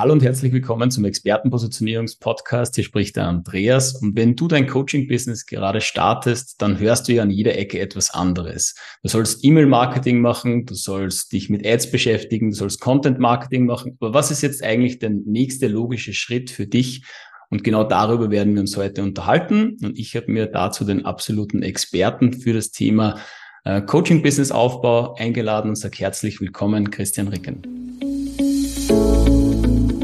Hallo und herzlich willkommen zum Expertenpositionierungspodcast. Hier spricht der Andreas. Und wenn du dein Coaching-Business gerade startest, dann hörst du ja an jeder Ecke etwas anderes. Du sollst E-Mail-Marketing machen, du sollst dich mit Ads beschäftigen, du sollst Content-Marketing machen. Aber was ist jetzt eigentlich der nächste logische Schritt für dich? Und genau darüber werden wir uns heute unterhalten. Und ich habe mir dazu den absoluten Experten für das Thema äh, Coaching-Business-Aufbau eingeladen und sage herzlich willkommen, Christian Ricken.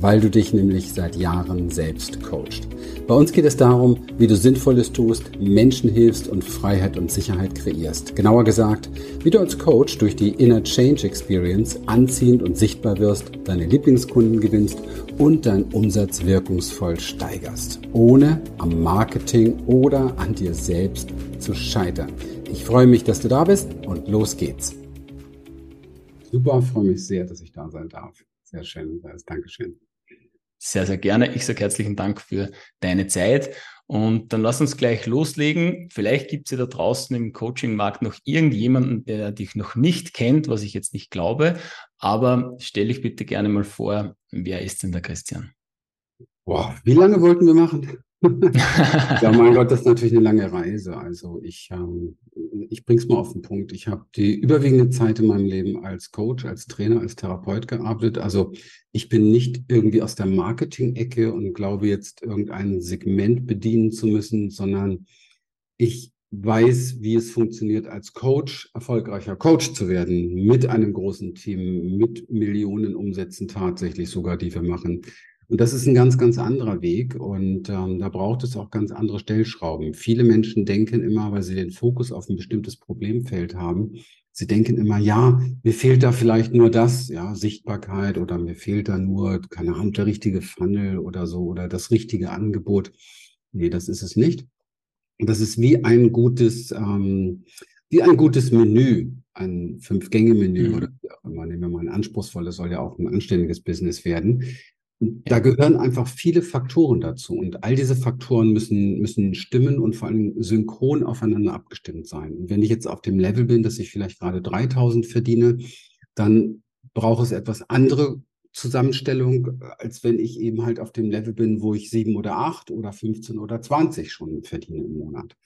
weil du dich nämlich seit Jahren selbst coachst. Bei uns geht es darum, wie du Sinnvolles tust, Menschen hilfst und Freiheit und Sicherheit kreierst. Genauer gesagt, wie du als Coach durch die Inner Change Experience anziehend und sichtbar wirst, deine Lieblingskunden gewinnst und deinen Umsatz wirkungsvoll steigerst, ohne am Marketing oder an dir selbst zu scheitern. Ich freue mich, dass du da bist und los geht's. Super, freue mich sehr, dass ich da sein darf. Sehr schön, Dankeschön. Sehr, sehr gerne. Ich sage herzlichen Dank für deine Zeit. Und dann lass uns gleich loslegen. Vielleicht gibt es ja da draußen im Coaching-Markt noch irgendjemanden, der dich noch nicht kennt, was ich jetzt nicht glaube. Aber stell dich bitte gerne mal vor, wer ist denn der Christian? Boah, wie lange wollten wir machen? Ja, mein Gott, das ist natürlich eine lange Reise. Also ich, ähm, ich bring's mal auf den Punkt. Ich habe die überwiegende Zeit in meinem Leben als Coach, als Trainer, als Therapeut gearbeitet. Also ich bin nicht irgendwie aus der Marketing-Ecke und glaube jetzt irgendein Segment bedienen zu müssen, sondern ich weiß, wie es funktioniert, als Coach erfolgreicher Coach zu werden, mit einem großen Team, mit Millionen Umsätzen tatsächlich sogar, die wir machen und das ist ein ganz, ganz anderer Weg und ähm, da braucht es auch ganz andere Stellschrauben. Viele Menschen denken immer, weil sie den Fokus auf ein bestimmtes Problemfeld haben, sie denken immer, ja, mir fehlt da vielleicht nur das, ja, Sichtbarkeit oder mir fehlt da nur, keine Ahnung, der richtige Funnel oder so oder das richtige Angebot. Nee, das ist es nicht. Das ist wie ein gutes, ähm, wie ein gutes Menü, ein Fünf-Gänge-Menü mhm. oder wie auch immer. Nehmen wir mal ein anspruchsvolles, soll ja auch ein anständiges Business werden. Da gehören einfach viele Faktoren dazu und all diese Faktoren müssen, müssen stimmen und vor allem synchron aufeinander abgestimmt sein. Und wenn ich jetzt auf dem Level bin, dass ich vielleicht gerade 3000 verdiene, dann braucht es etwas andere Zusammenstellung, als wenn ich eben halt auf dem Level bin, wo ich sieben oder acht oder 15 oder 20 schon verdiene im Monat.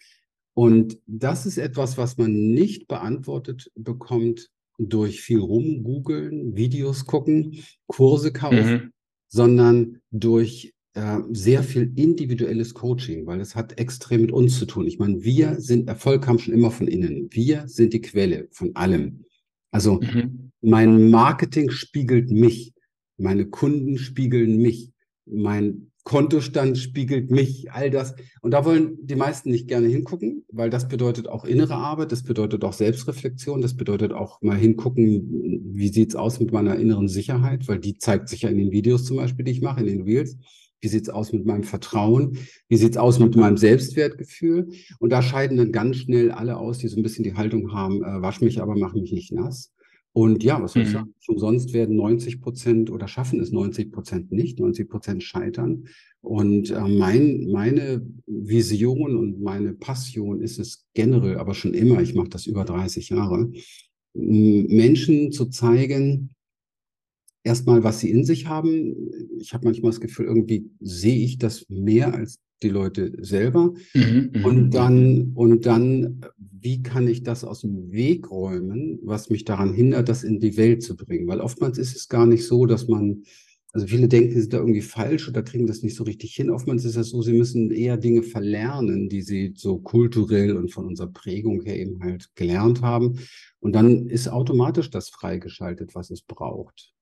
Und das ist etwas, was man nicht beantwortet bekommt durch viel rumgoogeln, Videos gucken, Kurse kaufen. Mhm sondern durch äh, sehr viel individuelles Coaching, weil es hat extrem mit uns zu tun. Ich meine, wir sind, Erfolg kam schon immer von innen. Wir sind die Quelle von allem. Also mhm. mein Marketing spiegelt mich, meine Kunden spiegeln mich, mein Kontostand spiegelt mich, all das. Und da wollen die meisten nicht gerne hingucken, weil das bedeutet auch innere Arbeit, das bedeutet auch Selbstreflexion, das bedeutet auch mal hingucken, wie sieht's aus mit meiner inneren Sicherheit, weil die zeigt sich ja in den Videos zum Beispiel, die ich mache, in den Reels. Wie sieht's aus mit meinem Vertrauen? Wie sieht's aus mit meinem Selbstwertgefühl? Und da scheiden dann ganz schnell alle aus, die so ein bisschen die Haltung haben, äh, wasch mich aber, mach mich nicht nass. Und ja, was soll ich mhm. sagen? Umsonst werden 90 Prozent oder schaffen es 90 Prozent nicht, 90 Prozent scheitern. Und äh, mein, meine Vision und meine Passion ist es generell, aber schon immer, ich mache das über 30 Jahre, Menschen zu zeigen, erstmal, was sie in sich haben. Ich habe manchmal das Gefühl, irgendwie sehe ich das mehr als die Leute selber. Mhm, mhm, und dann, und dann, wie kann ich das aus dem Weg räumen, was mich daran hindert, das in die Welt zu bringen? Weil oftmals ist es gar nicht so, dass man, also viele denken, sie sind da irgendwie falsch oder kriegen das nicht so richtig hin. Oftmals ist es so, sie müssen eher Dinge verlernen, die sie so kulturell und von unserer Prägung her eben halt gelernt haben. Und dann ist automatisch das freigeschaltet, was es braucht.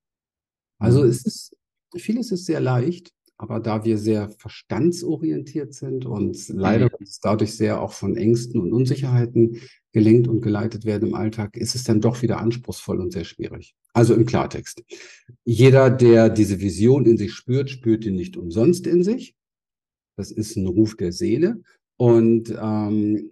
Also mhm. es ist, vieles ist sehr leicht, aber da wir sehr verstandsorientiert sind und leider mhm. dadurch sehr auch von Ängsten und Unsicherheiten gelenkt und geleitet werden im Alltag, ist es dann doch wieder anspruchsvoll und sehr schwierig. Also im Klartext. Jeder, der diese Vision in sich spürt, spürt die nicht umsonst in sich. Das ist ein Ruf der Seele. Und ähm,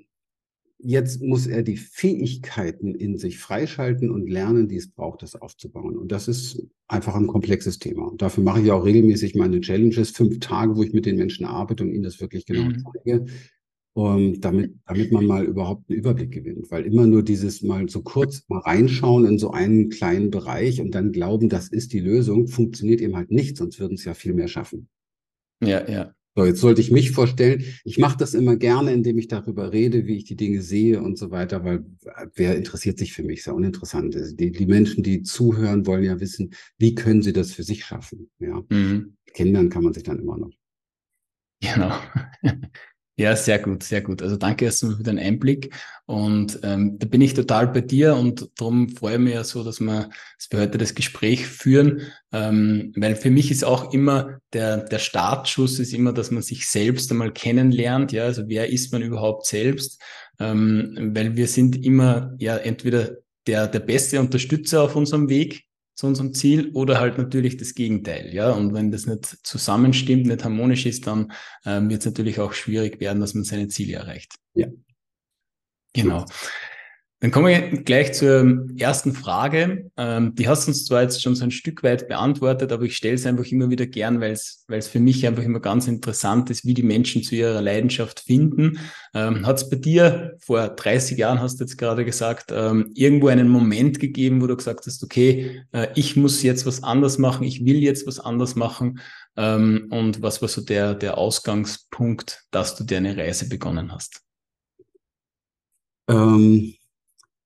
jetzt muss er die Fähigkeiten in sich freischalten und lernen, die es braucht, das aufzubauen. Und das ist einfach ein komplexes Thema. Und dafür mache ich auch regelmäßig meine Challenges, fünf Tage, wo ich mit den Menschen arbeite und ihnen das wirklich genau mhm. zeige. Um, damit, damit man mal überhaupt einen Überblick gewinnt. Weil immer nur dieses mal so kurz mal reinschauen in so einen kleinen Bereich und dann glauben, das ist die Lösung, funktioniert eben halt nicht, sonst würden es ja viel mehr schaffen. Ja, ja. So, jetzt sollte ich mich vorstellen. Ich mache das immer gerne, indem ich darüber rede, wie ich die Dinge sehe und so weiter, weil wer interessiert sich für mich? Ist ja uninteressant. Also die, die Menschen, die zuhören, wollen ja wissen, wie können sie das für sich schaffen? Ja. Mhm. Kindern kann man sich dann immer noch. Genau. Ja, sehr gut, sehr gut. Also danke erstmal für den Einblick. Und ähm, da bin ich total bei dir und darum freue ich mich ja so, dass wir, dass wir heute das Gespräch führen. Ähm, weil für mich ist auch immer der, der Startschuss ist immer, dass man sich selbst einmal kennenlernt. Ja, also wer ist man überhaupt selbst? Ähm, weil wir sind immer ja entweder der, der beste Unterstützer auf unserem Weg zu unserem Ziel oder halt natürlich das Gegenteil. Ja, und wenn das nicht zusammenstimmt, nicht harmonisch ist, dann ähm, wird es natürlich auch schwierig werden, dass man seine Ziele erreicht. Ja. Genau. Dann kommen wir gleich zur ersten Frage. Ähm, die hast du uns zwar jetzt schon so ein Stück weit beantwortet, aber ich stelle es einfach immer wieder gern, weil es weil es für mich einfach immer ganz interessant ist, wie die Menschen zu ihrer Leidenschaft finden. Ähm, Hat es bei dir vor 30 Jahren, hast du jetzt gerade gesagt, ähm, irgendwo einen Moment gegeben, wo du gesagt hast, okay, äh, ich muss jetzt was anders machen, ich will jetzt was anders machen. Ähm, und was war so der, der Ausgangspunkt, dass du deine Reise begonnen hast? Ähm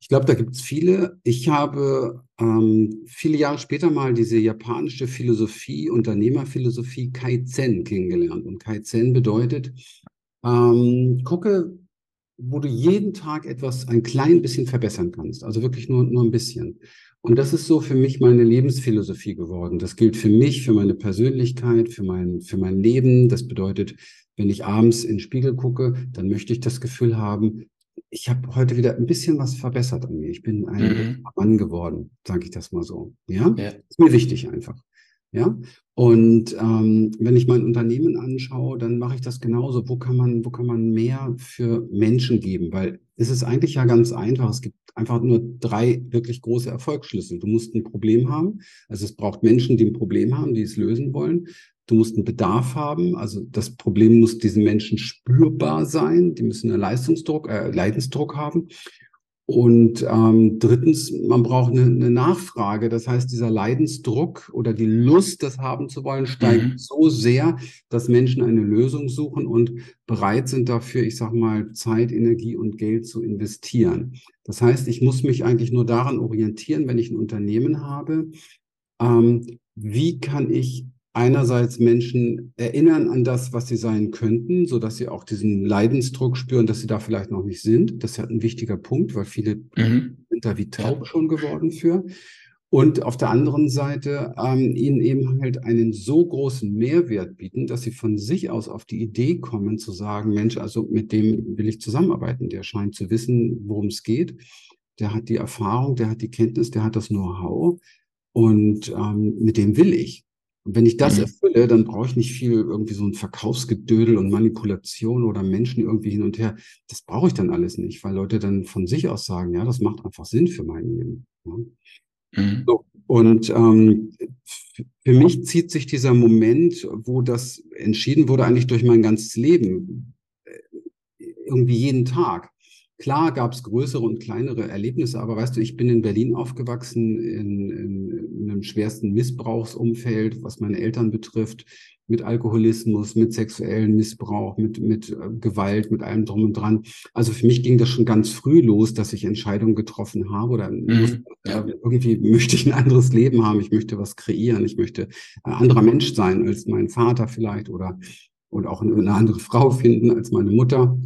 ich glaube, da gibt es viele. Ich habe ähm, viele Jahre später mal diese japanische Philosophie, Unternehmerphilosophie Kaizen kennengelernt. Und Kaizen bedeutet, ähm, gucke, wo du jeden Tag etwas ein klein bisschen verbessern kannst. Also wirklich nur, nur ein bisschen. Und das ist so für mich meine Lebensphilosophie geworden. Das gilt für mich, für meine Persönlichkeit, für mein, für mein Leben. Das bedeutet, wenn ich abends in den Spiegel gucke, dann möchte ich das Gefühl haben, ich habe heute wieder ein bisschen was verbessert an mir. Ich bin ein mhm. Mann geworden, sage ich das mal so. Ja? ja, ist mir wichtig einfach. Ja, und ähm, wenn ich mein Unternehmen anschaue, dann mache ich das genauso. Wo kann man, wo kann man mehr für Menschen geben? Weil es ist eigentlich ja ganz einfach. Es gibt einfach nur drei wirklich große Erfolgsschlüssel. Du musst ein Problem haben. Also es braucht Menschen, die ein Problem haben, die es lösen wollen. Du musst einen Bedarf haben, also das Problem muss diesen Menschen spürbar sein, die müssen einen Leistungsdruck, äh, Leidensdruck haben. Und ähm, drittens, man braucht eine, eine, Nachfrage. Das heißt, dieser Leidensdruck oder die Lust, das haben zu wollen, steigt mhm. so sehr, dass Menschen eine Lösung suchen und bereit sind dafür, ich sag mal, Zeit, Energie und Geld zu investieren. Das heißt, ich muss mich eigentlich nur daran orientieren, wenn ich ein Unternehmen habe, ähm, wie kann ich einerseits Menschen erinnern an das, was sie sein könnten, so dass sie auch diesen Leidensdruck spüren, dass sie da vielleicht noch nicht sind. Das ist ja ein wichtiger Punkt, weil viele mhm. sind da wie taub schon geworden für. Und auf der anderen Seite ähm, ihnen eben halt einen so großen Mehrwert bieten, dass sie von sich aus auf die Idee kommen zu sagen, Mensch, also mit dem will ich zusammenarbeiten. Der scheint zu wissen, worum es geht. Der hat die Erfahrung, der hat die Kenntnis, der hat das Know-how. Und ähm, mit dem will ich. Und wenn ich das mhm. erfülle, dann brauche ich nicht viel irgendwie so ein Verkaufsgedödel und Manipulation oder Menschen irgendwie hin und her. Das brauche ich dann alles nicht, weil Leute dann von sich aus sagen, ja, das macht einfach Sinn für mein Leben. Ja. Mhm. So, und ähm, für mich zieht sich dieser Moment, wo das entschieden wurde, eigentlich durch mein ganzes Leben, äh, irgendwie jeden Tag. Klar gab es größere und kleinere Erlebnisse, aber weißt du, ich bin in Berlin aufgewachsen, in, in, in einem schwersten Missbrauchsumfeld, was meine Eltern betrifft, mit Alkoholismus, mit sexuellem Missbrauch, mit, mit äh, Gewalt, mit allem drum und dran. Also für mich ging das schon ganz früh los, dass ich Entscheidungen getroffen habe oder mhm. äh, irgendwie möchte ich ein anderes Leben haben, ich möchte was kreieren, ich möchte ein anderer Mensch sein als mein Vater vielleicht oder und auch eine andere Frau finden als meine Mutter.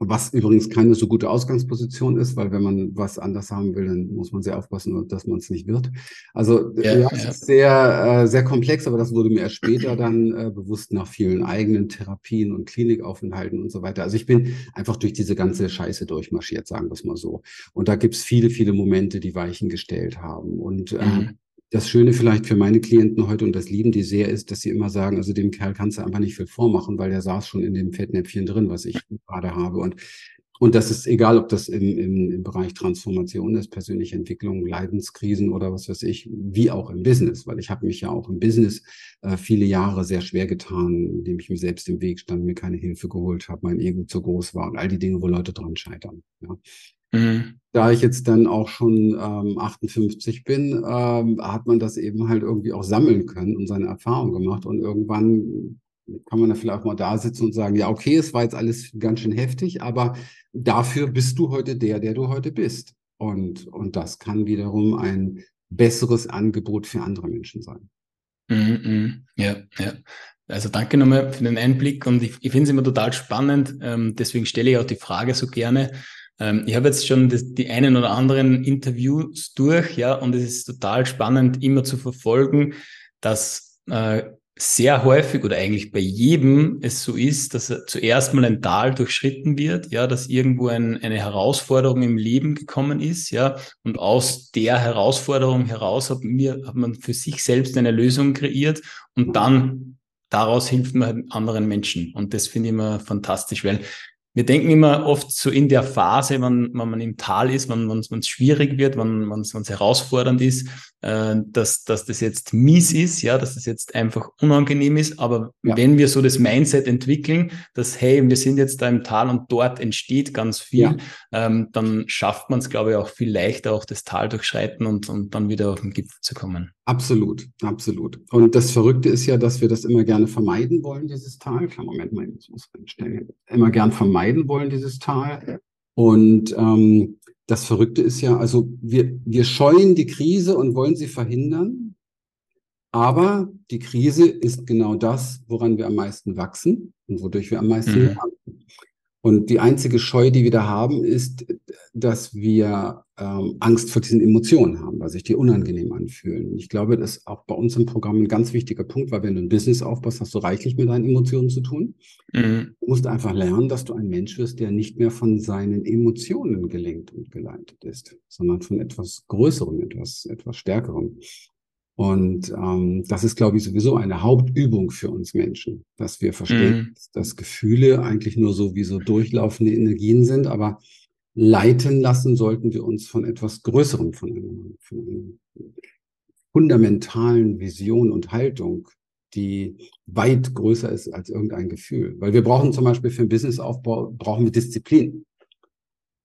Was übrigens keine so gute Ausgangsposition ist, weil wenn man was anders haben will, dann muss man sehr aufpassen, dass man es nicht wird. Also ja, ja, es ist sehr, äh, sehr komplex, aber das wurde mir erst später dann äh, bewusst nach vielen eigenen Therapien und Klinikaufenthalten und so weiter. Also ich bin einfach durch diese ganze Scheiße durchmarschiert, sagen wir es mal so. Und da gibt's viele, viele Momente, die Weichen gestellt haben. Und äh, mhm das Schöne vielleicht für meine Klienten heute und das lieben die sehr ist, dass sie immer sagen, also dem Kerl kannst du einfach nicht viel vormachen, weil der saß schon in dem Fettnäpfchen drin, was ich gerade habe. Und Und das ist egal, ob das im, im, im Bereich Transformation ist, persönliche Entwicklung, Leidenskrisen oder was weiß ich, wie auch im Business, weil ich habe mich ja auch im Business äh, viele Jahre sehr schwer getan, indem ich mir selbst im Weg stand, mir keine Hilfe geholt habe, mein Ego zu groß war und all die Dinge, wo Leute dran scheitern. Ja. Mhm. Da ich jetzt dann auch schon ähm, 58 bin, ähm, hat man das eben halt irgendwie auch sammeln können und seine Erfahrung gemacht und irgendwann kann man da vielleicht auch mal da sitzen und sagen, ja, okay, es war jetzt alles ganz schön heftig, aber dafür bist du heute der, der du heute bist. Und, und das kann wiederum ein besseres Angebot für andere Menschen sein. Mhm. ja, ja. Also danke nochmal für den Einblick und ich, ich finde es immer total spannend, ähm, deswegen stelle ich auch die Frage so gerne. Ähm, ich habe jetzt schon die einen oder anderen Interviews durch, ja, und es ist total spannend, immer zu verfolgen, dass äh, sehr häufig oder eigentlich bei jedem es so ist, dass zuerst mal ein Tal durchschritten wird, ja, dass irgendwo ein, eine Herausforderung im Leben gekommen ist, ja, und aus der Herausforderung heraus hat, mir, hat man für sich selbst eine Lösung kreiert und dann daraus hilft man anderen Menschen. Und das finde ich immer fantastisch, weil wir denken immer oft so in der Phase, wenn, wenn man im Tal ist, wenn es schwierig wird, wenn es herausfordernd ist, äh, dass, dass das jetzt mies ist, ja, dass das jetzt einfach unangenehm ist. Aber ja. wenn wir so das Mindset entwickeln, dass, hey, wir sind jetzt da im Tal und dort entsteht ganz viel, ja. ähm, dann schafft man es, glaube ich, auch viel leichter, auch das Tal durchschreiten und, und dann wieder auf den Gipfel zu kommen. Absolut, absolut. Und das Verrückte ist ja, dass wir das immer gerne vermeiden wollen, dieses Tal. Klar, Moment mal, ich muss einstellen. Immer gern vermeiden wollen, dieses Tal. Und ähm, das Verrückte ist ja, also wir, wir scheuen die Krise und wollen sie verhindern. Aber die Krise ist genau das, woran wir am meisten wachsen und wodurch wir am meisten mhm. lernen. Und die einzige Scheu, die wir da haben, ist, dass wir ähm, Angst vor diesen Emotionen haben, weil sich die unangenehm anfühlen. Ich glaube, das ist auch bei uns im Programm ein ganz wichtiger Punkt, weil wenn du ein Business aufbaust, hast du reichlich mit deinen Emotionen zu tun. Mhm. Du musst einfach lernen, dass du ein Mensch wirst, der nicht mehr von seinen Emotionen gelenkt und geleitet ist, sondern von etwas Größerem, etwas, etwas Stärkerem. Und ähm, das ist, glaube ich, sowieso eine Hauptübung für uns Menschen, dass wir verstehen, mhm. dass Gefühle eigentlich nur so wie so durchlaufende Energien sind, aber leiten lassen sollten wir uns von etwas Größerem, von einer, von einer fundamentalen Vision und Haltung, die weit größer ist als irgendein Gefühl. Weil wir brauchen zum Beispiel für den Businessaufbau, brauchen wir Disziplin.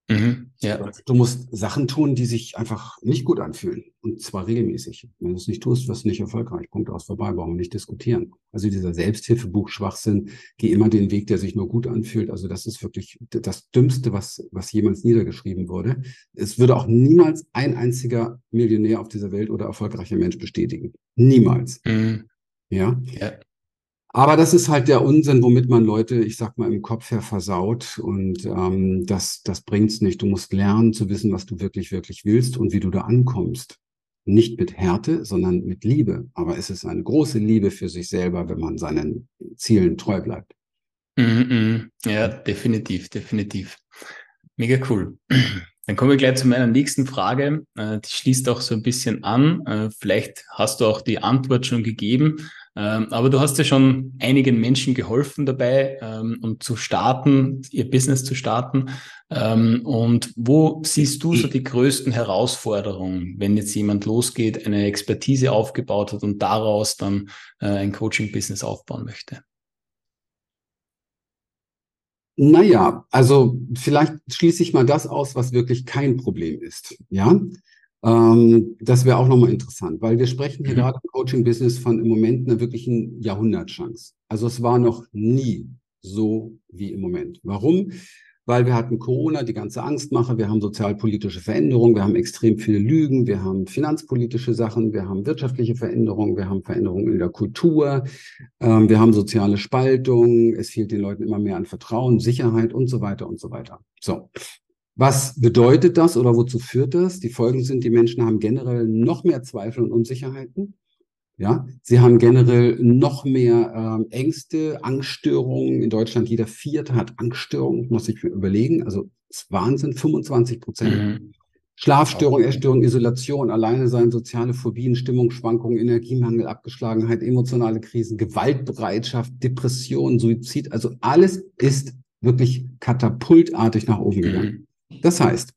Mhm, ja. Du musst Sachen tun, die sich einfach nicht gut anfühlen. Und zwar regelmäßig. Wenn du es nicht tust, wirst du nicht erfolgreich. Punkt aus vorbei, brauchen wir nicht diskutieren. Also dieser Selbsthilfebuch-Schwachsinn, geh immer den Weg, der sich nur gut anfühlt. Also das ist wirklich das Dümmste, was, was jemals niedergeschrieben wurde. Es würde auch niemals ein einziger Millionär auf dieser Welt oder erfolgreicher Mensch bestätigen. Niemals. Mhm. Ja? ja. Aber das ist halt der Unsinn, womit man Leute, ich sag mal, im Kopf her versaut. Und ähm, das, das bringt's nicht. Du musst lernen zu wissen, was du wirklich, wirklich willst und wie du da ankommst. Nicht mit Härte, sondern mit Liebe. Aber es ist eine große Liebe für sich selber, wenn man seinen Zielen treu bleibt. Mm -mm. Ja, definitiv, definitiv. Mega cool. Dann kommen wir gleich zu meiner nächsten Frage. Äh, die schließt auch so ein bisschen an. Äh, vielleicht hast du auch die Antwort schon gegeben. Ähm, aber du hast ja schon einigen Menschen geholfen dabei, ähm, um zu starten, ihr Business zu starten. Ähm, und wo siehst du so die größten Herausforderungen, wenn jetzt jemand losgeht, eine Expertise aufgebaut hat und daraus dann äh, ein Coaching-Business aufbauen möchte? Naja, also vielleicht schließe ich mal das aus, was wirklich kein Problem ist. Ja, ähm, das wäre auch nochmal interessant, weil wir sprechen hier mhm. gerade im Coaching-Business von im Moment einer wirklichen Jahrhundertchance. Also es war noch nie so wie im Moment. Warum? Weil wir hatten Corona, die ganze Angstmache, wir haben sozialpolitische Veränderungen, wir haben extrem viele Lügen, wir haben finanzpolitische Sachen, wir haben wirtschaftliche Veränderungen, wir haben Veränderungen in der Kultur, ähm, wir haben soziale Spaltung, es fehlt den Leuten immer mehr an Vertrauen, Sicherheit und so weiter und so weiter. So, was bedeutet das oder wozu führt das? Die Folgen sind, die Menschen haben generell noch mehr Zweifel und Unsicherheiten. Ja, sie haben generell noch mehr ähm, Ängste, Angststörungen. In Deutschland jeder Vierte hat Angststörungen, muss ich mir überlegen. Also ist Wahnsinn, 25 Prozent. Mhm. Schlafstörung, Essstörung, Isolation, alleine sein, soziale Phobien, Stimmungsschwankungen, Energiemangel, Abgeschlagenheit, emotionale Krisen, Gewaltbereitschaft, Depression, Suizid. Also alles ist wirklich katapultartig nach oben gegangen. Mhm. Das heißt,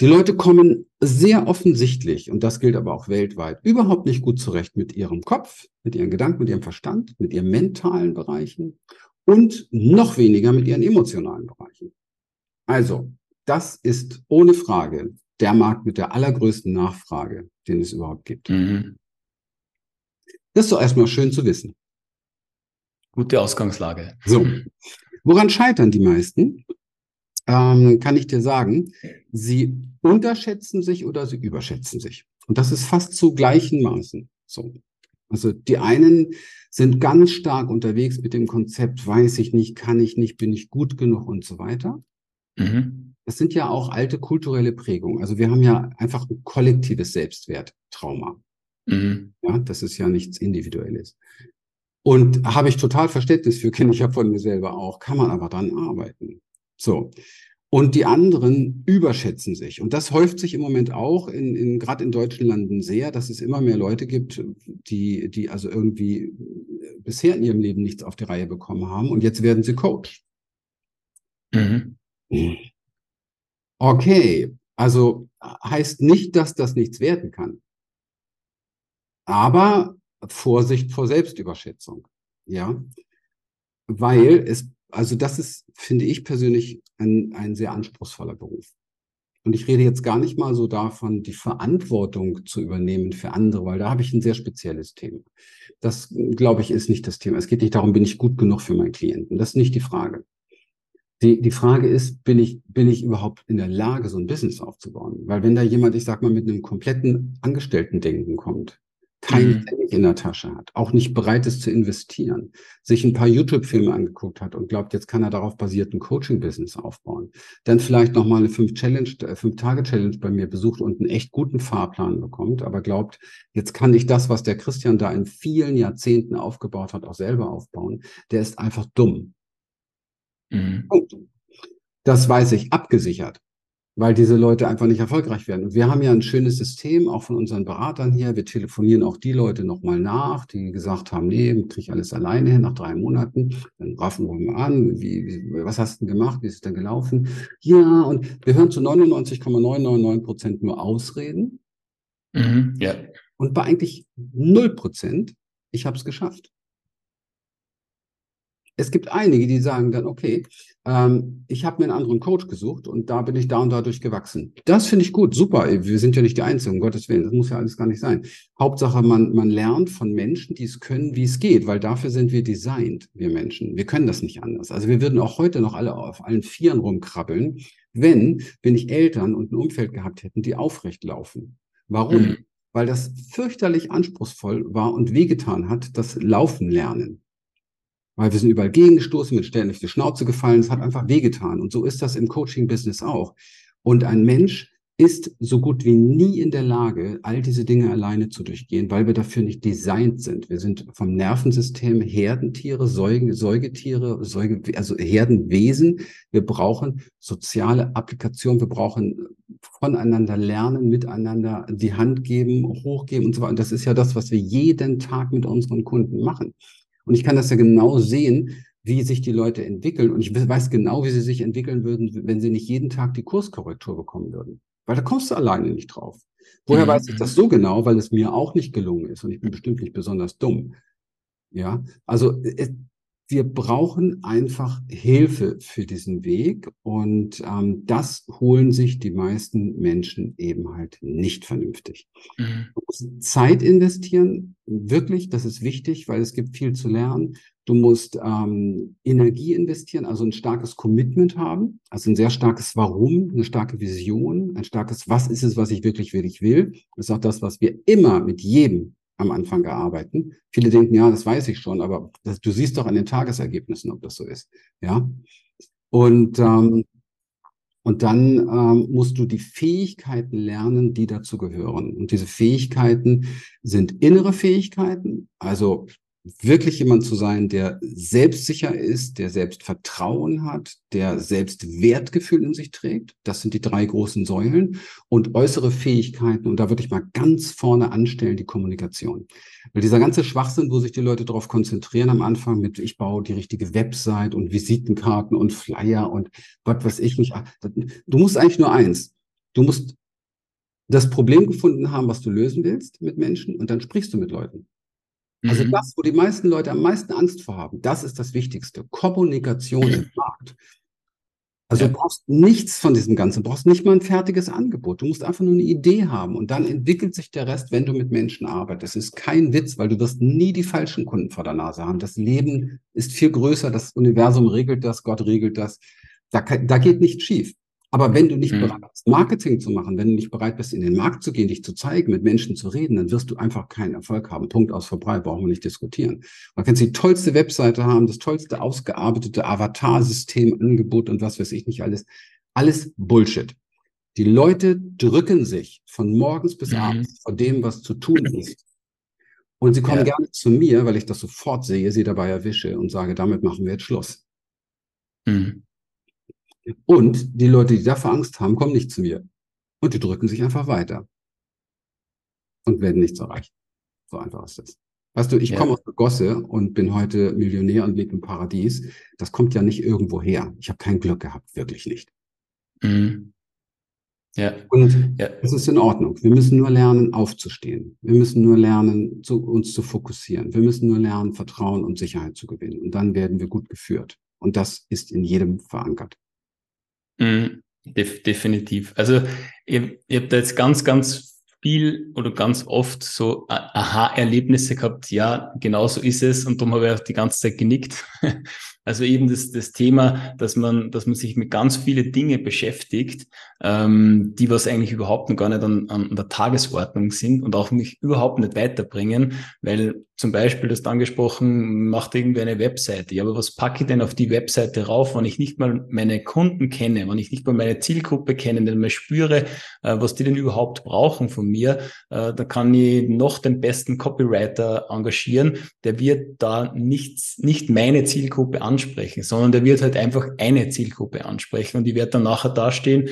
die Leute kommen sehr offensichtlich, und das gilt aber auch weltweit, überhaupt nicht gut zurecht mit ihrem Kopf, mit ihren Gedanken, mit ihrem Verstand, mit ihren mentalen Bereichen und noch weniger mit ihren emotionalen Bereichen. Also, das ist ohne Frage der Markt mit der allergrößten Nachfrage, den es überhaupt gibt. Mhm. Das ist doch erstmal schön zu wissen. Gute Ausgangslage. So. Woran scheitern die meisten? Ähm, kann ich dir sagen, sie unterschätzen sich oder sie überschätzen sich. Und das ist fast zu gleichen Maßen. So. Also die einen sind ganz stark unterwegs mit dem Konzept, weiß ich nicht, kann ich nicht, bin ich gut genug und so weiter. Mhm. Das sind ja auch alte kulturelle Prägungen. Also wir haben ja einfach ein kollektives Selbstwerttrauma. Mhm. Ja, das ist ja nichts Individuelles. Und habe ich total Verständnis für, kenne ich ja von mir selber auch, kann man aber dran arbeiten. So. Und die anderen überschätzen sich. Und das häuft sich im Moment auch in, in gerade in deutschen Landen sehr, dass es immer mehr Leute gibt, die, die also irgendwie bisher in ihrem Leben nichts auf die Reihe bekommen haben und jetzt werden sie Coach. Mhm. Okay, also heißt nicht, dass das nichts werden kann. Aber Vorsicht vor Selbstüberschätzung. Ja, weil es, also das ist, finde ich persönlich, ein, ein sehr anspruchsvoller Beruf. Und ich rede jetzt gar nicht mal so davon, die Verantwortung zu übernehmen für andere, weil da habe ich ein sehr spezielles Thema. Das, glaube ich, ist nicht das Thema. Es geht nicht darum, bin ich gut genug für meinen Klienten. Das ist nicht die Frage. Die, die Frage ist, bin ich, bin ich überhaupt in der Lage, so ein Business aufzubauen? Weil wenn da jemand, ich sag mal, mit einem kompletten Angestellten-Denken kommt, kein mhm. Pfennig in der Tasche hat, auch nicht bereit ist zu investieren, sich ein paar YouTube-Filme angeguckt hat und glaubt, jetzt kann er darauf basiert ein Coaching-Business aufbauen, dann vielleicht nochmal eine äh, Fünf-Tage-Challenge bei mir besucht und einen echt guten Fahrplan bekommt, aber glaubt, jetzt kann ich das, was der Christian da in vielen Jahrzehnten aufgebaut hat, auch selber aufbauen, der ist einfach dumm. Mhm. Das weiß ich, abgesichert, weil diese Leute einfach nicht erfolgreich werden. Und wir haben ja ein schönes System, auch von unseren Beratern hier. Wir telefonieren auch die Leute nochmal nach, die gesagt haben, nee, kriege ich alles alleine hin nach drei Monaten. Dann raffen wir mal an, wie, wie, was hast du denn gemacht, wie ist es denn gelaufen? Ja, und wir hören zu 99,999 Prozent nur Ausreden. Mhm, ja. Und bei eigentlich null Prozent, ich habe es geschafft es gibt einige, die sagen dann, okay, ähm, ich habe mir einen anderen Coach gesucht und da bin ich da und dadurch gewachsen. Das finde ich gut, super. Wir sind ja nicht die Einzigen, um Gottes Willen. Das muss ja alles gar nicht sein. Hauptsache, man, man lernt von Menschen, die es können, wie es geht, weil dafür sind wir designt, wir Menschen. Wir können das nicht anders. Also wir würden auch heute noch alle auf allen Vieren rumkrabbeln, wenn wenn ich Eltern und ein Umfeld gehabt hätten, die aufrecht laufen. Warum? Mhm. Weil das fürchterlich anspruchsvoll war und wehgetan hat, das Laufen lernen weil wir sind überall gegengestoßen, mit Stellen auf die Schnauze gefallen. Es hat einfach wehgetan. Und so ist das im Coaching-Business auch. Und ein Mensch ist so gut wie nie in der Lage, all diese Dinge alleine zu durchgehen, weil wir dafür nicht designt sind. Wir sind vom Nervensystem Herdentiere, Säuge, Säugetiere, Säuge, also Herdenwesen. Wir brauchen soziale Applikationen. Wir brauchen voneinander lernen, miteinander die Hand geben, hochgeben und so weiter. Und das ist ja das, was wir jeden Tag mit unseren Kunden machen. Und ich kann das ja genau sehen, wie sich die Leute entwickeln. Und ich weiß genau, wie sie sich entwickeln würden, wenn sie nicht jeden Tag die Kurskorrektur bekommen würden. Weil da kommst du alleine nicht drauf. Woher mhm. weiß ich das so genau? Weil es mir auch nicht gelungen ist. Und ich bin bestimmt nicht besonders dumm. Ja, also äh, wir brauchen einfach Hilfe für diesen Weg und ähm, das holen sich die meisten Menschen eben halt nicht vernünftig. Mhm. Du musst Zeit investieren, wirklich, das ist wichtig, weil es gibt viel zu lernen. Du musst ähm, Energie investieren, also ein starkes Commitment haben, also ein sehr starkes Warum, eine starke Vision, ein starkes Was ist es, was ich wirklich, wirklich will. Das ist auch das, was wir immer mit jedem am Anfang gearbeitet. Viele denken, ja, das weiß ich schon, aber das, du siehst doch an den Tagesergebnissen, ob das so ist. Ja. Und, ähm, und dann ähm, musst du die Fähigkeiten lernen, die dazu gehören. Und diese Fähigkeiten sind innere Fähigkeiten, also wirklich jemand zu sein, der selbstsicher ist, der Selbstvertrauen hat, der Selbstwertgefühl in sich trägt. Das sind die drei großen Säulen und äußere Fähigkeiten. Und da würde ich mal ganz vorne anstellen, die Kommunikation. Weil dieser ganze Schwachsinn, wo sich die Leute darauf konzentrieren am Anfang mit, ich baue die richtige Website und Visitenkarten und Flyer und was weiß ich nicht. Du musst eigentlich nur eins. Du musst das Problem gefunden haben, was du lösen willst mit Menschen und dann sprichst du mit Leuten. Also mhm. das, wo die meisten Leute am meisten Angst vor haben, das ist das Wichtigste. Kommunikation im Markt. Also ja. du brauchst nichts von diesem Ganzen, du brauchst nicht mal ein fertiges Angebot. Du musst einfach nur eine Idee haben und dann entwickelt sich der Rest, wenn du mit Menschen arbeitest. Es ist kein Witz, weil du wirst nie die falschen Kunden vor der Nase haben. Das Leben ist viel größer, das Universum regelt das, Gott regelt das. Da, da geht nichts schief. Aber wenn du nicht mhm. bereit bist, Marketing zu machen, wenn du nicht bereit bist, in den Markt zu gehen, dich zu zeigen, mit Menschen zu reden, dann wirst du einfach keinen Erfolg haben. Punkt aus vorbei, brauchen wir nicht diskutieren. Man kann die tollste Webseite haben, das tollste ausgearbeitete Avatar-System, Angebot und was weiß ich nicht alles. Alles Bullshit. Die Leute drücken sich von morgens bis mhm. abends vor dem, was zu tun ist. Und sie kommen ja. gerne zu mir, weil ich das sofort sehe, sie dabei erwische und sage, damit machen wir jetzt Schluss. Mhm. Und die Leute, die davor Angst haben, kommen nicht zu mir. Und die drücken sich einfach weiter. Und werden nichts erreichen. So einfach ist das. Weißt du, ich ja. komme aus der Gosse und bin heute Millionär und lebe im Paradies. Das kommt ja nicht irgendwo her. Ich habe kein Glück gehabt, wirklich nicht. Mhm. Ja. Und ja. es ist in Ordnung. Wir müssen nur lernen, aufzustehen. Wir müssen nur lernen, zu, uns zu fokussieren. Wir müssen nur lernen, Vertrauen und Sicherheit zu gewinnen. Und dann werden wir gut geführt. Und das ist in jedem verankert. Mhm, def definitiv. Also ihr, ihr habt da jetzt ganz, ganz viel oder ganz oft so Aha-Erlebnisse gehabt. Ja, genau so ist es. Und darum habe ich auch die ganze Zeit genickt. Also eben das, das Thema, dass man, dass man sich mit ganz viele Dinge beschäftigt, ähm, die was eigentlich überhaupt noch gar nicht an, an der Tagesordnung sind und auch mich überhaupt nicht weiterbringen, weil zum Beispiel, das angesprochen, macht irgendwie eine Webseite. Ja, aber was packe ich denn auf die Webseite rauf, wenn ich nicht mal meine Kunden kenne, wenn ich nicht mal meine Zielgruppe kenne, wenn ich mal spüre, äh, was die denn überhaupt brauchen von mir, äh, da kann ich noch den besten Copywriter engagieren, der wird da nichts, nicht meine Zielgruppe ansprechen, sondern der wird halt einfach eine Zielgruppe ansprechen und die wird dann nachher dastehen,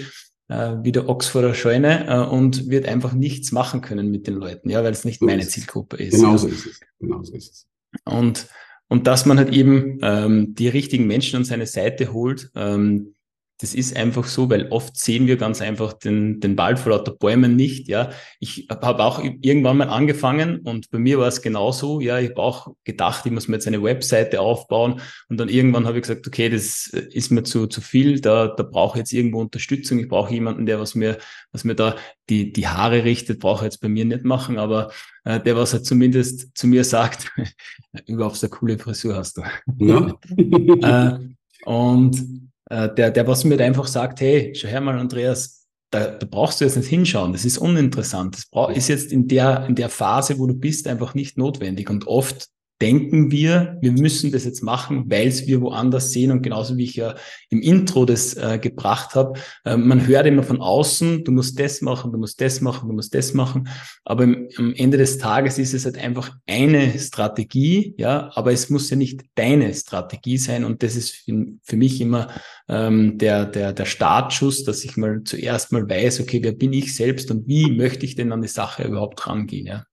äh, wie der Ochs vor der Scheune äh, und wird einfach nichts machen können mit den Leuten, ja, weil es nicht so meine Zielgruppe ist. Genau so ist es. Genau so ist es. Und, und dass man halt eben ähm, die richtigen Menschen an seine Seite holt, ähm, das ist einfach so, weil oft sehen wir ganz einfach den, den Wald vor lauter Bäumen nicht. Ja, ich habe auch irgendwann mal angefangen und bei mir war es genauso. Ja, ich habe auch gedacht, ich muss mir jetzt eine Webseite aufbauen und dann irgendwann habe ich gesagt, okay, das ist mir zu, zu viel. Da, da brauche ich jetzt irgendwo Unterstützung. Ich brauche jemanden, der was mir, was mir da die, die Haare richtet, brauche ich jetzt bei mir nicht machen, aber äh, der was halt zumindest zu mir sagt, überhaupt so eine coole Frisur hast du. Ja. äh, und äh, der, der was mir einfach sagt, hey, schau her mal, Andreas, da, da brauchst du jetzt nicht hinschauen, das ist uninteressant. Das ist jetzt in der, in der Phase, wo du bist, einfach nicht notwendig. Und oft denken wir, wir müssen das jetzt machen, weil es wir woanders sehen. Und genauso wie ich ja im Intro das äh, gebracht habe, äh, man hört immer von außen, du musst das machen, du musst das machen, du musst das machen. Aber im, am Ende des Tages ist es halt einfach eine Strategie, ja, aber es muss ja nicht deine Strategie sein. Und das ist für, für mich immer ähm, der, der, der Startschuss, dass ich mal zuerst mal weiß, okay, wer bin ich selbst und wie möchte ich denn an die Sache überhaupt rangehen, ja.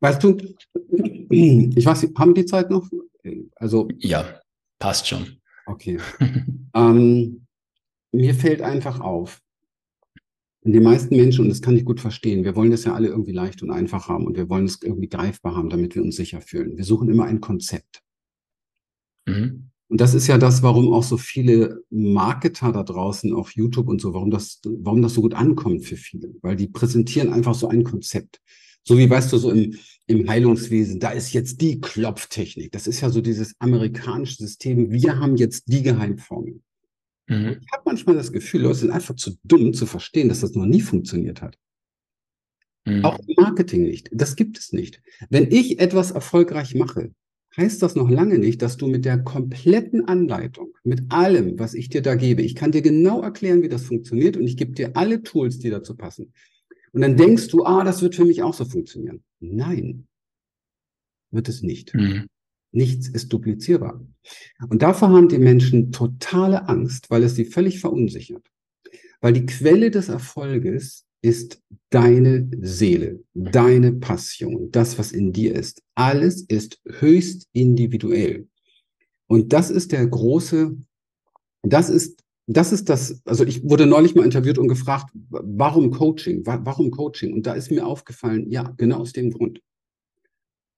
Weißt du, ich weiß, haben die Zeit noch? Also. Ja, passt schon. Okay. ähm, mir fällt einfach auf, die meisten Menschen, und das kann ich gut verstehen, wir wollen das ja alle irgendwie leicht und einfach haben und wir wollen es irgendwie greifbar haben, damit wir uns sicher fühlen. Wir suchen immer ein Konzept. Mhm. Und das ist ja das, warum auch so viele Marketer da draußen auf YouTube und so, warum das, warum das so gut ankommt für viele, weil die präsentieren einfach so ein Konzept. So wie, weißt du, so im, im Heilungswesen, da ist jetzt die Klopftechnik. Das ist ja so dieses amerikanische System. Wir haben jetzt die Geheimformel. Mhm. Ich habe manchmal das Gefühl, Leute sind einfach zu dumm zu verstehen, dass das noch nie funktioniert hat. Mhm. Auch im Marketing nicht. Das gibt es nicht. Wenn ich etwas erfolgreich mache, heißt das noch lange nicht, dass du mit der kompletten Anleitung, mit allem, was ich dir da gebe, ich kann dir genau erklären, wie das funktioniert und ich gebe dir alle Tools, die dazu passen. Und dann denkst du, ah, das wird für mich auch so funktionieren. Nein. wird es nicht. Mhm. Nichts ist duplizierbar. Und davor haben die Menschen totale Angst, weil es sie völlig verunsichert. Weil die Quelle des Erfolges ist deine Seele, deine Passion, das, was in dir ist. Alles ist höchst individuell. Und das ist der große, das ist, das ist das, also ich wurde neulich mal interviewt und gefragt, warum Coaching? Warum Coaching? Und da ist mir aufgefallen, ja, genau aus dem Grund.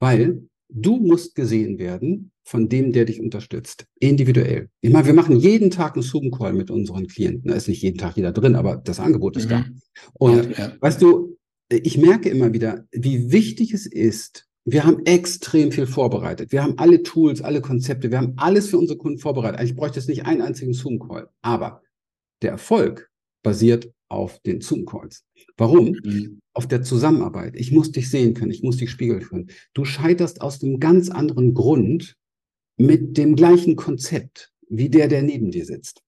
Weil du musst gesehen werden von dem, der dich unterstützt. Individuell. Ich meine, wir machen jeden Tag einen Zoom-Call mit unseren Klienten. Da ist nicht jeden Tag jeder drin, aber das Angebot ist mhm. da. Und ja, ja. weißt du, ich merke immer wieder, wie wichtig es ist, wir haben extrem viel vorbereitet. Wir haben alle Tools, alle Konzepte, wir haben alles für unsere Kunden vorbereitet. Eigentlich bräuchte es nicht einen einzigen Zoom-Call. Aber der Erfolg basiert auf den Zoom-Calls. Warum? Mhm. Auf der Zusammenarbeit. Ich muss dich sehen können, ich muss dich spiegeln können. Du scheiterst aus einem ganz anderen Grund mit dem gleichen Konzept wie der, der neben dir sitzt.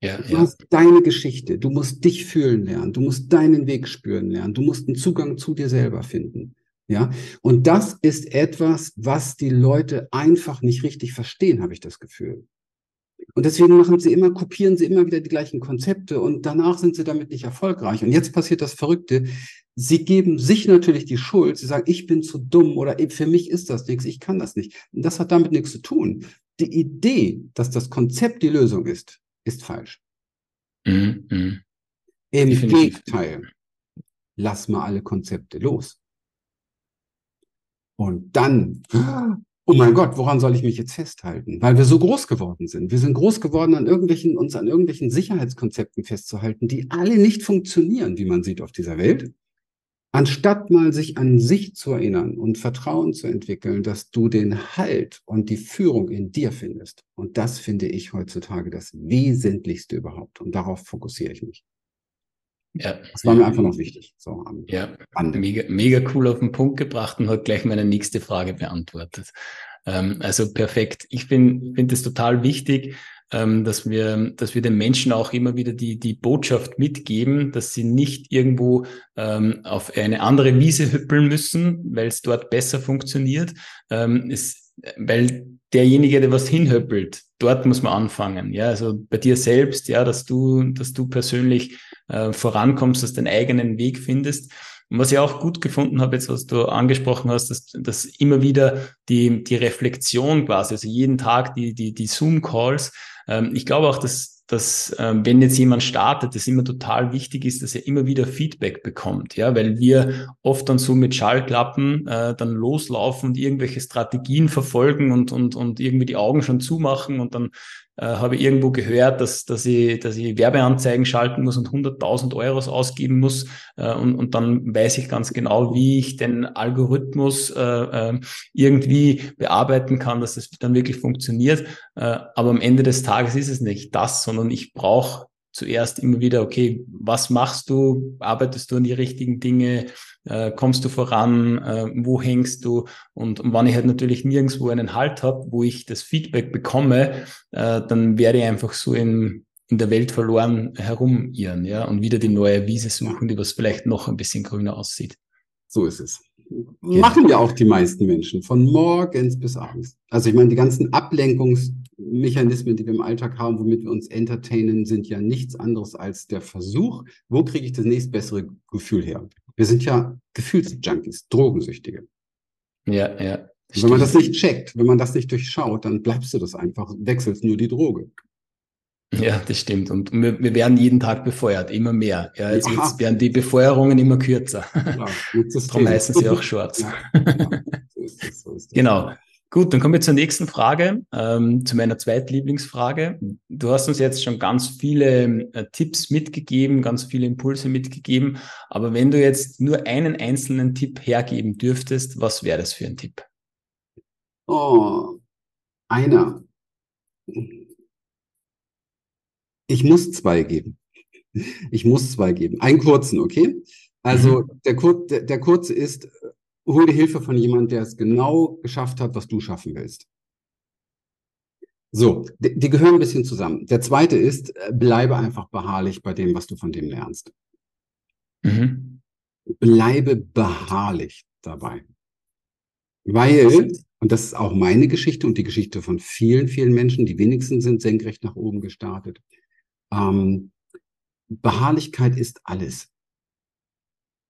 Ja, du ja. hast deine Geschichte, du musst dich fühlen lernen, du musst deinen Weg spüren lernen, du musst einen Zugang zu dir selber finden. Ja, und das ist etwas, was die Leute einfach nicht richtig verstehen, habe ich das Gefühl. Und deswegen machen sie immer, kopieren sie immer wieder die gleichen Konzepte und danach sind sie damit nicht erfolgreich. Und jetzt passiert das Verrückte. Sie geben sich natürlich die Schuld. Sie sagen, ich bin zu dumm oder für mich ist das nichts, ich kann das nicht. Und das hat damit nichts zu tun. Die Idee, dass das Konzept die Lösung ist, ist falsch. Mhm. mhm. Im Gegenteil. Lass mal alle Konzepte los. Und dann, oh mein Gott, woran soll ich mich jetzt festhalten? Weil wir so groß geworden sind. Wir sind groß geworden, an irgendwelchen, uns an irgendwelchen Sicherheitskonzepten festzuhalten, die alle nicht funktionieren, wie man sieht auf dieser Welt. Anstatt mal sich an sich zu erinnern und Vertrauen zu entwickeln, dass du den Halt und die Führung in dir findest. Und das finde ich heutzutage das Wesentlichste überhaupt. Und darauf fokussiere ich mich. Ja. Das war mir einfach noch wichtig. So, ja, mega, mega cool auf den Punkt gebracht und hat gleich meine nächste Frage beantwortet. Ähm, also perfekt. Ich finde finde es total wichtig, ähm, dass wir, dass wir den Menschen auch immer wieder die, die Botschaft mitgeben, dass sie nicht irgendwo ähm, auf eine andere Wiese hüppeln müssen, weil es dort besser funktioniert. Ähm, es, weil derjenige, der was hinhöppelt, dort muss man anfangen. Ja, also bei dir selbst, ja, dass du, dass du persönlich äh, vorankommst, dass du deinen eigenen Weg findest. Und was ich auch gut gefunden habe, jetzt was du angesprochen hast, dass, dass immer wieder die, die Reflexion quasi, also jeden Tag die, die, die Zoom-Calls. Ähm, ich glaube auch, dass dass ähm, wenn jetzt jemand startet, das immer total wichtig ist, dass er immer wieder Feedback bekommt, ja, weil wir oft dann so mit Schallklappen äh, dann loslaufen und irgendwelche Strategien verfolgen und und und irgendwie die Augen schon zumachen und dann äh, habe ich irgendwo gehört, dass, dass, ich, dass ich Werbeanzeigen schalten muss und 100.000 Euros ausgeben muss. Äh, und, und dann weiß ich ganz genau, wie ich den Algorithmus äh, äh, irgendwie bearbeiten kann, dass das dann wirklich funktioniert. Äh, aber am Ende des Tages ist es nicht das, sondern ich brauche zuerst immer wieder, okay, was machst du? Arbeitest du an die richtigen Dinge? Äh, kommst du voran? Äh, wo hängst du? Und, und wenn ich halt natürlich nirgendwo einen Halt habe, wo ich das Feedback bekomme, äh, dann werde ich einfach so in, in der Welt verloren herumirren, ja, und wieder die neue Wiese suchen, die was vielleicht noch ein bisschen grüner aussieht. So ist es. Genau. Machen ja auch die meisten Menschen, von morgens bis abends. Also ich meine, die ganzen Ablenkungsmechanismen, die wir im Alltag haben, womit wir uns entertainen, sind ja nichts anderes als der Versuch, wo kriege ich das nächstbessere Gefühl her? Wir sind ja Gefühlsjunkies, Drogensüchtige. Ja, ja. Wenn man das nicht checkt, wenn man das nicht durchschaut, dann bleibst du das einfach, wechselst nur die Droge. Ja, das stimmt. Und wir, wir werden jeden Tag befeuert, immer mehr. Ja, jetzt, jetzt werden die Befeuerungen immer kürzer. Ja, Darum heißen sie auch Shorts. Ja, genau. So ist das, so ist das. genau. Gut, dann kommen wir zur nächsten Frage, ähm, zu meiner zweitlieblingsfrage. Du hast uns jetzt schon ganz viele äh, Tipps mitgegeben, ganz viele Impulse mitgegeben. Aber wenn du jetzt nur einen einzelnen Tipp hergeben dürftest, was wäre das für ein Tipp? Oh, einer. Ich muss zwei geben. Ich muss zwei geben. Einen kurzen, okay? Also mhm. der, Kur der, der kurze ist, hol dir Hilfe von jemandem, der es genau geschafft hat, was du schaffen willst. So, die, die, gehören ein bisschen zusammen. Der zweite ist, äh, bleibe einfach beharrlich bei dem, was du von dem lernst. Mhm. Bleibe beharrlich dabei. Weil, und das ist auch meine Geschichte und die Geschichte von vielen, vielen Menschen, die wenigsten sind senkrecht nach oben gestartet. Ähm, Beharrlichkeit ist alles.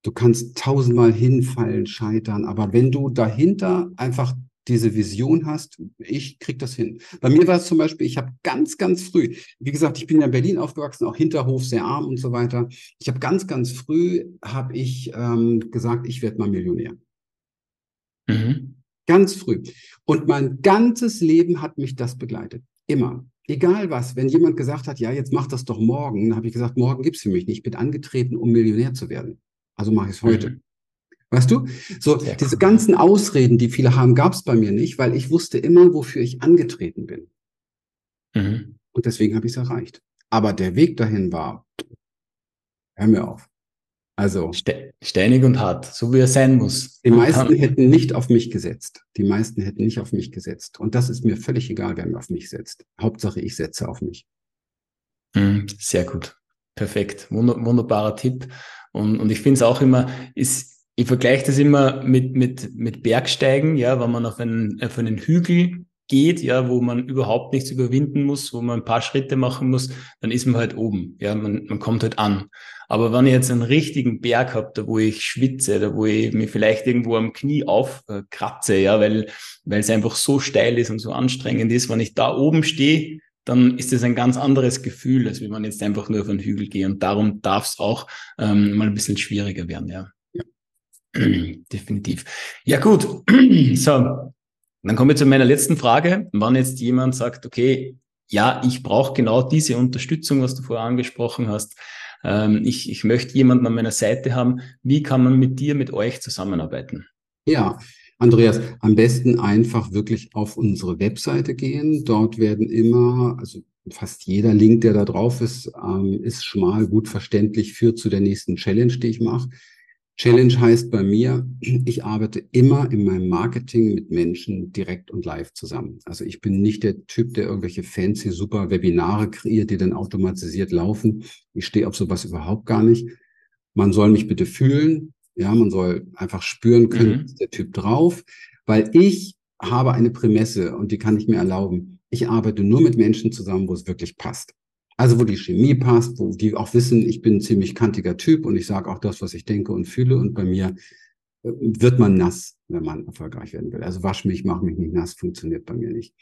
Du kannst tausendmal hinfallen, scheitern, aber wenn du dahinter einfach diese Vision hast, ich krieg das hin. Bei mir war es zum Beispiel, ich habe ganz, ganz früh, wie gesagt, ich bin ja in Berlin aufgewachsen, auch Hinterhof, sehr arm und so weiter. Ich habe ganz, ganz früh, habe ich ähm, gesagt, ich werde mal Millionär. Mhm. Ganz früh. Und mein ganzes Leben hat mich das begleitet. Immer. Egal was. Wenn jemand gesagt hat, ja, jetzt mach das doch morgen, dann habe ich gesagt, morgen gibt's für mich nicht. Ich bin angetreten, um Millionär zu werden. Also mache ich es heute. Mhm. Weißt du? So, Sehr diese cool. ganzen Ausreden, die viele haben, gab es bei mir nicht, weil ich wusste immer, wofür ich angetreten bin. Mhm. Und deswegen habe ich es erreicht. Aber der Weg dahin war, hör mir auf. Also. Steinig und hart, so wie er sein muss. Die meisten hätten nicht auf mich gesetzt. Die meisten hätten nicht auf mich gesetzt. Und das ist mir völlig egal, wer auf mich setzt. Hauptsache, ich setze auf mich. Mhm, sehr gut. Perfekt. Wunderbarer Tipp. Und, und ich finde es auch immer, ist, ich vergleiche das immer mit, mit, mit Bergsteigen, ja, wenn man auf einen, auf einen Hügel geht, ja, wo man überhaupt nichts überwinden muss, wo man ein paar Schritte machen muss, dann ist man halt oben, ja, man, man kommt halt an. Aber wenn ich jetzt einen richtigen Berg habe, da wo ich schwitze, da wo ich mich vielleicht irgendwo am Knie aufkratze, ja, weil, weil es einfach so steil ist und so anstrengend ist, wenn ich da oben stehe, dann ist es ein ganz anderes Gefühl, als wenn man jetzt einfach nur auf einen Hügel geht. Und darum darf es auch ähm, mal ein bisschen schwieriger werden, ja. Definitiv. Ja, gut. So, dann kommen wir zu meiner letzten Frage. Wann jetzt jemand sagt, okay, ja, ich brauche genau diese Unterstützung, was du vorher angesprochen hast. Ähm, ich, ich möchte jemanden an meiner Seite haben. Wie kann man mit dir, mit euch zusammenarbeiten? Ja, Andreas, am besten einfach wirklich auf unsere Webseite gehen. Dort werden immer, also fast jeder Link, der da drauf ist, ähm, ist schmal, gut verständlich, führt zu der nächsten Challenge, die ich mache. Challenge heißt bei mir, ich arbeite immer in meinem Marketing mit Menschen direkt und live zusammen. Also ich bin nicht der Typ, der irgendwelche fancy super Webinare kreiert, die dann automatisiert laufen. Ich stehe auf sowas überhaupt gar nicht. Man soll mich bitte fühlen. Ja, man soll einfach spüren können, mhm. ist der Typ drauf, weil ich habe eine Prämisse und die kann ich mir erlauben. Ich arbeite nur mit Menschen zusammen, wo es wirklich passt. Also wo die Chemie passt, wo die auch wissen, ich bin ein ziemlich kantiger Typ und ich sage auch das, was ich denke und fühle. Und bei mir äh, wird man nass, wenn man erfolgreich werden will. Also wasch mich, mach mich nicht nass, funktioniert bei mir nicht.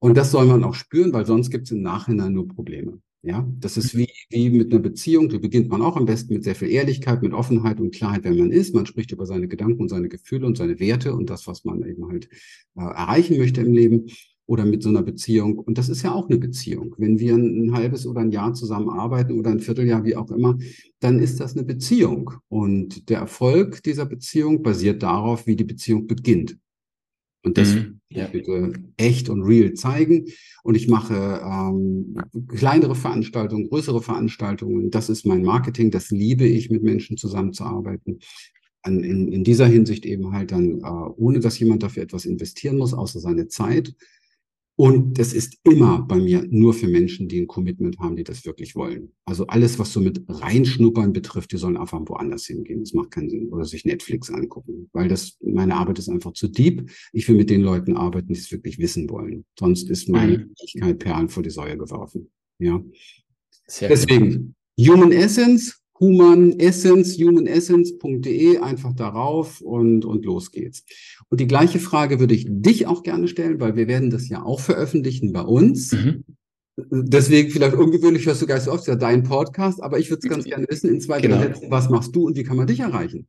Und das soll man auch spüren, weil sonst gibt es im Nachhinein nur Probleme. Ja, das ist wie, wie mit einer Beziehung. Da beginnt man auch am besten mit sehr viel Ehrlichkeit, mit Offenheit und Klarheit, wer man ist. Man spricht über seine Gedanken und seine Gefühle und seine Werte und das, was man eben halt äh, erreichen möchte im Leben oder mit so einer Beziehung. Und das ist ja auch eine Beziehung. Wenn wir ein, halbes oder ein Jahr zusammenarbeiten oder ein Vierteljahr, wie auch immer, dann ist das eine Beziehung. Und der Erfolg dieser Beziehung basiert darauf, wie die Beziehung beginnt. Und das mhm, ja. bitte echt und real zeigen. Und ich mache ähm, kleinere Veranstaltungen, größere Veranstaltungen. Das ist mein Marketing. Das liebe ich, mit Menschen zusammenzuarbeiten. An, in, in dieser Hinsicht eben halt dann, äh, ohne dass jemand dafür etwas investieren muss, außer seine Zeit. Und das ist immer bei mir nur für Menschen, die ein Commitment haben, die das wirklich wollen. Also alles, was so mit reinschnuppern betrifft, die sollen einfach woanders hingehen. Das macht keinen Sinn. Oder sich Netflix angucken. Weil das, meine Arbeit ist einfach zu deep. Ich will mit den Leuten arbeiten, die es wirklich wissen wollen. Sonst ist meine mhm. Fähigkeit Perlen vor die Säue geworfen. Ja. Sehr Deswegen. Human Essence, Human Essence, humanessence.de, einfach darauf und, und los geht's. Und die gleiche Frage würde ich dich auch gerne stellen, weil wir werden das ja auch veröffentlichen bei uns. Mhm. Deswegen vielleicht ungewöhnlich, hörst du gar nicht so oft, ja dein Podcast, aber ich würde es ganz gerne wissen, in zwei, genau. Sätzen, was machst du und wie kann man dich erreichen?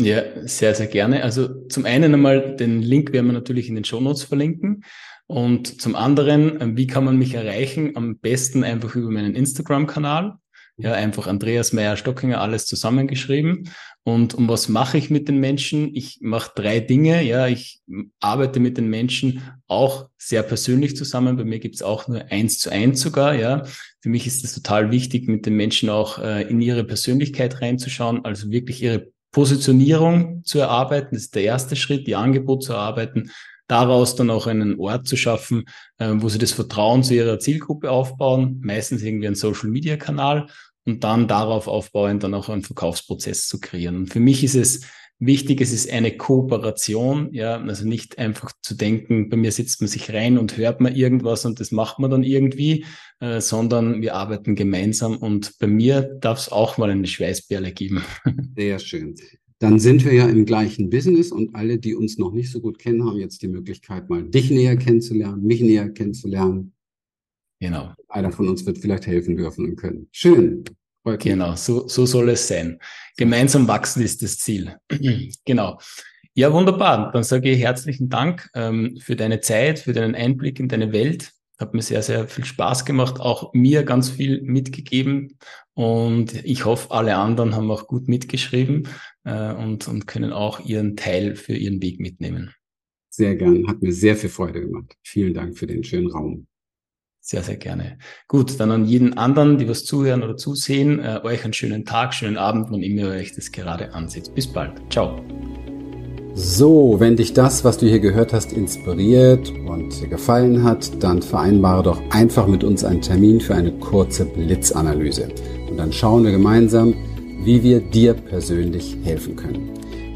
Ja, sehr, sehr gerne. Also zum einen einmal den Link werden wir natürlich in den Show Notes verlinken. Und zum anderen, wie kann man mich erreichen? Am besten einfach über meinen Instagram-Kanal. Ja, einfach Andreas Meyer Stockinger, alles zusammengeschrieben. Und, und was mache ich mit den Menschen? Ich mache drei Dinge. Ja, ich arbeite mit den Menschen auch sehr persönlich zusammen. Bei mir gibt's auch nur eins zu eins sogar. Ja, für mich ist es total wichtig, mit den Menschen auch äh, in ihre Persönlichkeit reinzuschauen, also wirklich ihre Positionierung zu erarbeiten. Das ist der erste Schritt, die Angebot zu erarbeiten daraus dann auch einen Ort zu schaffen, äh, wo sie das Vertrauen zu ihrer Zielgruppe aufbauen, meistens irgendwie ein Social-Media-Kanal und dann darauf aufbauend dann auch einen Verkaufsprozess zu kreieren. Für mich ist es Wichtig, es ist eine Kooperation, ja, also nicht einfach zu denken, bei mir sitzt man sich rein und hört man irgendwas und das macht man dann irgendwie, äh, sondern wir arbeiten gemeinsam und bei mir darf es auch mal eine Schweißperle geben. Sehr schön. Dann sind wir ja im gleichen Business und alle, die uns noch nicht so gut kennen, haben jetzt die Möglichkeit, mal dich näher kennenzulernen, mich näher kennenzulernen. Genau. Einer von uns wird vielleicht helfen dürfen und können. Schön. Genau, so, so soll es sein. Gemeinsam wachsen ist das Ziel. genau. Ja, wunderbar. Dann sage ich herzlichen Dank ähm, für deine Zeit, für deinen Einblick in deine Welt. Hat mir sehr, sehr viel Spaß gemacht, auch mir ganz viel mitgegeben. Und ich hoffe, alle anderen haben auch gut mitgeschrieben äh, und, und können auch ihren Teil für ihren Weg mitnehmen. Sehr gern. Hat mir sehr viel Freude gemacht. Vielen Dank für den schönen Raum. Sehr, sehr gerne. Gut, dann an jeden anderen, die was zuhören oder zusehen, äh, euch einen schönen Tag, schönen Abend, wann immer ihr euch das gerade ansieht. Bis bald. Ciao. So, wenn dich das, was du hier gehört hast, inspiriert und gefallen hat, dann vereinbare doch einfach mit uns einen Termin für eine kurze Blitzanalyse. Und dann schauen wir gemeinsam, wie wir dir persönlich helfen können.